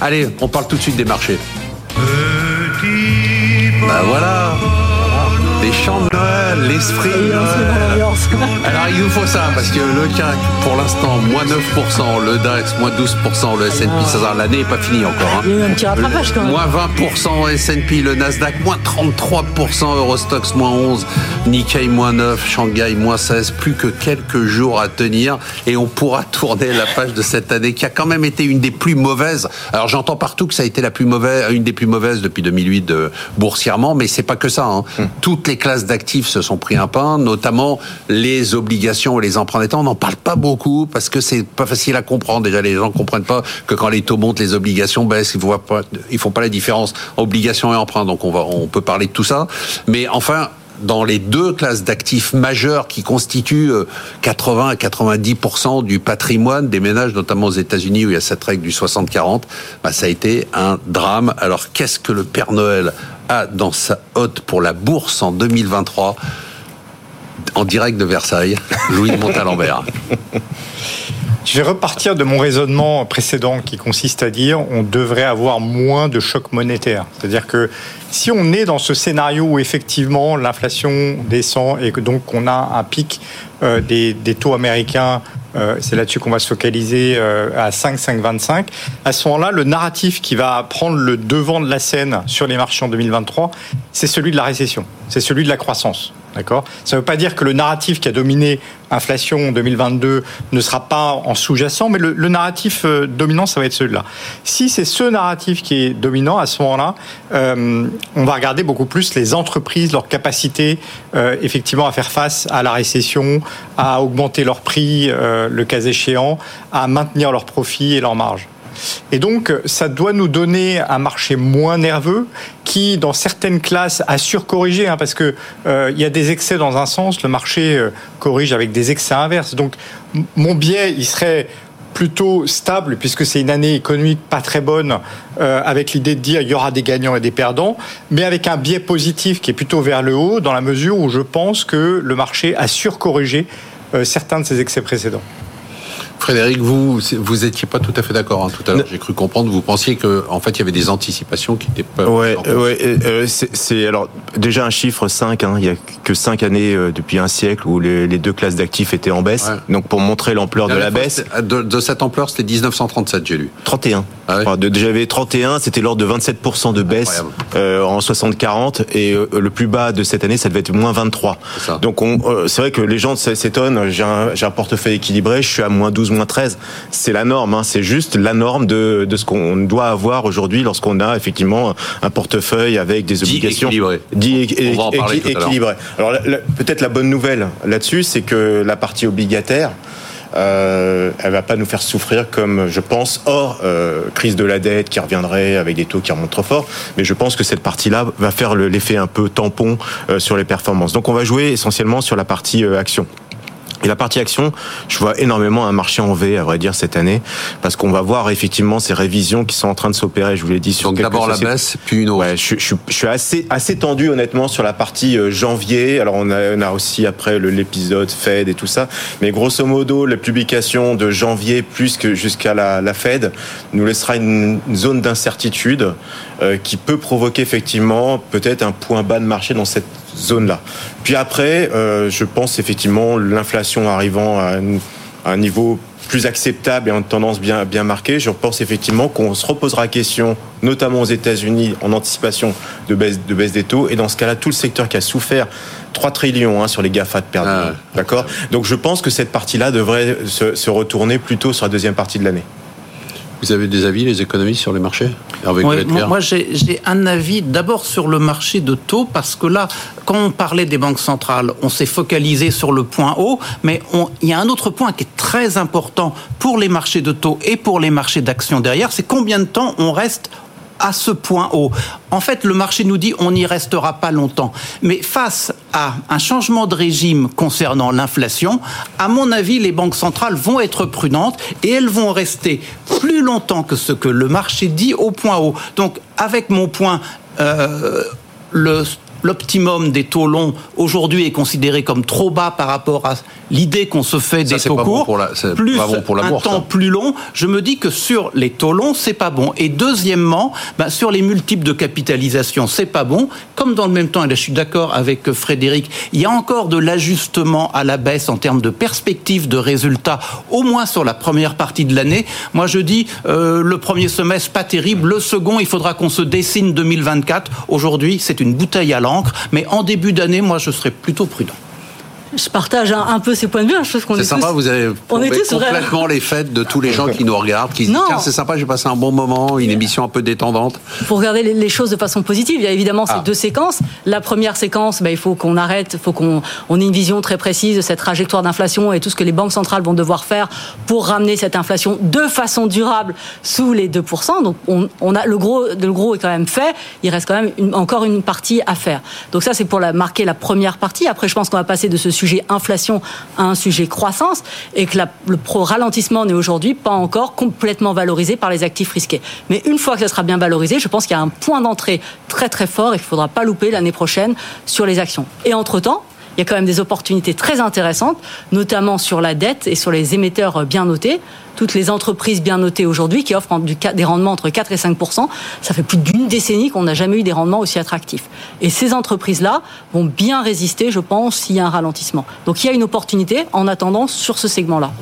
Allez, on parle tout de suite des marchés. Bah voilà les chants de Noël, l'esprit de Noël. Il vous faut ça, parce que le CAC, pour l'instant, moins 9%, le DAX, moins 12%, le S&P 500, l'année n'est pas finie encore. Hein. Il y a eu un petit rattrapage quand même. Moins 20% S&P, le Nasdaq, moins 33%, Eurostox, moins 11%, Nikkei, moins 9%, Shanghai, moins 16, plus que quelques jours à tenir, et on pourra tourner la page de cette année qui a quand même été une des plus mauvaises. Alors j'entends partout que ça a été la plus mauvaise, une des plus mauvaises depuis 2008 de, boursièrement, mais c'est pas que ça. Hein. Hum. Toutes les classes d'actifs se sont pris un pain, notamment les obligations et les emprunts d'État. On n'en parle pas beaucoup parce que c'est pas facile à comprendre. Déjà, les gens ne comprennent pas que quand les taux montent, les obligations baissent. Ils ils font pas la différence obligations et emprunts. Donc on va, on peut parler de tout ça. Mais enfin, dans les deux classes d'actifs majeures qui constituent 80 euh, à 90% du patrimoine des ménages, notamment aux États-Unis où il y a cette règle du 60-40, bah, ça a été un drame. Alors qu'est-ce que le Père Noël a dans sa hotte pour la bourse en 2023 En direct de Versailles, Louis de Montalembert. Je vais repartir de mon raisonnement précédent qui consiste à dire on devrait avoir moins de chocs monétaires. C'est-à-dire que si on est dans ce scénario où effectivement l'inflation descend et que donc on a un pic euh, des, taux américains euh, c'est là-dessus qu'on va se focaliser euh, à 5, 5,25. À ce moment-là, le narratif qui va prendre le devant de la scène sur les marchés en 2023, c'est celui de la récession, c'est celui de la croissance. D'accord Ça ne veut pas dire que le narratif qui a dominé inflation 2022 ne sera pas en sous-jacent, mais le, narratif euh, dominant, ça va être celui-là. Si c'est ce narratif qui est dominant, à ce moment-là, euh, on va regarder beaucoup plus les entreprises, leur capacité euh, effectivement à faire face à la récession, à augmenter leurs prix, le cas échéant, à maintenir leurs profits et leurs marges. Et donc, ça doit nous donner un marché moins nerveux qui, dans certaines classes, a surcorrigé, hein, parce que euh, il y a des excès dans un sens, le marché euh, corrige avec des excès inverses. Donc, mon biais, il serait plutôt stable puisque c'est une année économique pas très bonne euh, avec l'idée de dire il y aura des gagnants et des perdants mais avec un biais positif qui est plutôt vers le haut dans la mesure où je pense que le marché a surcorrigé certains de ses excès précédents. Frédéric, vous vous étiez pas tout à fait d'accord hein, tout à l'heure. J'ai cru comprendre. Vous pensiez que en fait il y avait des anticipations qui étaient pas. Ouais, ouais. Euh, c'est alors déjà un chiffre 5. Hein, il y a que 5 années euh, depuis un siècle où les, deux classes d'actifs étaient en baisse. Donc pour montrer l'ampleur de la baisse. De, cette ampleur, c'était 1937, j'ai lu. 31. Ah J'avais 31, c'était l'ordre de 27% de baisse euh, en 60-40 et le plus bas de cette année, ça devait être moins 23. Donc c'est vrai que les gens s'étonnent. J'ai un, un portefeuille équilibré, je suis à moins 12 moins 13. C'est la norme, hein. c'est juste la norme de, de ce qu'on doit avoir aujourd'hui lorsqu'on a effectivement un portefeuille avec des obligations équilibré. équilibré. Alors peut-être la bonne nouvelle là-dessus, c'est que la partie obligataire, euh, elle va pas nous faire souffrir comme je pense hors euh, crise de la dette qui reviendrait avec des taux qui remontent trop fort mais je pense que cette partie-là va faire l'effet un peu tampon euh, sur les performances donc on va jouer essentiellement sur la partie euh, action et la partie action, je vois énormément un marché en V, à vrai dire, cette année, parce qu'on va voir effectivement ces révisions qui sont en train de s'opérer, je vous l'ai dit, sur Donc d'abord la baisse, puis une hausse. Ouais, je, je, je, suis assez, assez tendu, honnêtement, sur la partie euh, janvier. Alors, on a, on a aussi après l'épisode Fed et tout ça. Mais grosso modo, la publication de janvier, plus que jusqu'à la, la Fed, nous laissera une, zone d'incertitude euh, qui peut provoquer effectivement peut-être un point bas de marché dans cette zone-là. Puis après, euh, je pense effectivement l'inflation arrivant à un, niveau plus acceptable et en tendance bien, bien marquée, je pense effectivement qu'on se reposera la question, notamment aux États-Unis, en anticipation de baisse, de baisse des taux. Et dans ce cas-là, tout le secteur qui a souffert 3 trillions hein, sur les GAFA de perdre. Ah, D'accord? Donc je pense que cette partie-là devrait se, se retourner plutôt sur la deuxième partie de l'année. Vous avez des avis, les économistes, sur les marchés? Moi, j'ai un avis d'abord sur le marché de taux, parce que là, quand on parlait des banques centrales, on s'est focalisé sur le point haut, mais il y a un autre point qui est très important pour les marchés de taux et pour les marchés d'actions derrière, c'est combien de temps on reste à ce point haut. En fait, le marché nous dit on n'y restera pas longtemps. Mais face à un changement de régime concernant l'inflation, à mon avis, les banques centrales vont être prudentes et elles vont rester plus longtemps que ce que le marché dit au point haut. Donc, avec mon point, euh, le l'optimum des taux longs aujourd'hui est considéré comme trop bas par rapport à l'idée qu'on se fait des taux courts, plus pour la un temps plus long, je me dis que sur les taux longs, c'est pas bon. Et deuxièmement, ben, sur les multiples de capitalisation, c'est pas bon. Comme dans le même temps, et là je suis d'accord avec Frédéric, il y a encore de l'ajustement à la baisse en termes de perspective de résultats, au moins sur la première partie de l'année. Moi, je dis euh, le premier semestre pas terrible, le second, il faudra qu'on se dessine 2024. Aujourd'hui, c'est une bouteille à mais en début d'année, moi, je serais plutôt prudent je partage un, peu ces points de vue. Hein. Je qu'on c'est sympa, vous avez on est complètement les fêtes de tous les gens qui nous regardent, qui disent c'est sympa, j'ai passé un bon moment, une émission un peu détendante. Pour regarder les, choses de façon positive, il y a évidemment ces ah. deux séquences. La première séquence, bah, il faut qu'on arrête, il faut qu'on on ait une vision très précise de cette trajectoire d'inflation et tout ce que les banques centrales vont devoir faire pour ramener cette inflation de façon durable sous les 2%. Donc on, a le gros, le gros est quand même fait. Il reste quand même encore une partie à faire. Donc ça c'est pour la, marquer la première partie. Après je pense qu'on va passer de ce sujet inflation à un sujet croissance et que le pro ralentissement n'est aujourd'hui pas encore complètement valorisé par les actifs risqués. Mais une fois que ça sera bien valorisé, je pense qu'il y a un point d'entrée très très fort et qu'il ne faudra pas louper l'année prochaine sur les actions. Et entre-temps, il y a quand même des opportunités très intéressantes, notamment sur la dette et sur les émetteurs bien notés. Toutes les entreprises bien notées aujourd'hui qui offrent des rendements entre 4 et 5% ça fait plus d'une décennie qu'on n'a jamais eu des rendements aussi attractifs. Et ces entreprises-là vont bien résister, je pense, s'il y a un ralentissement. Donc il y a une opportunité en attendant sur ce segment-là.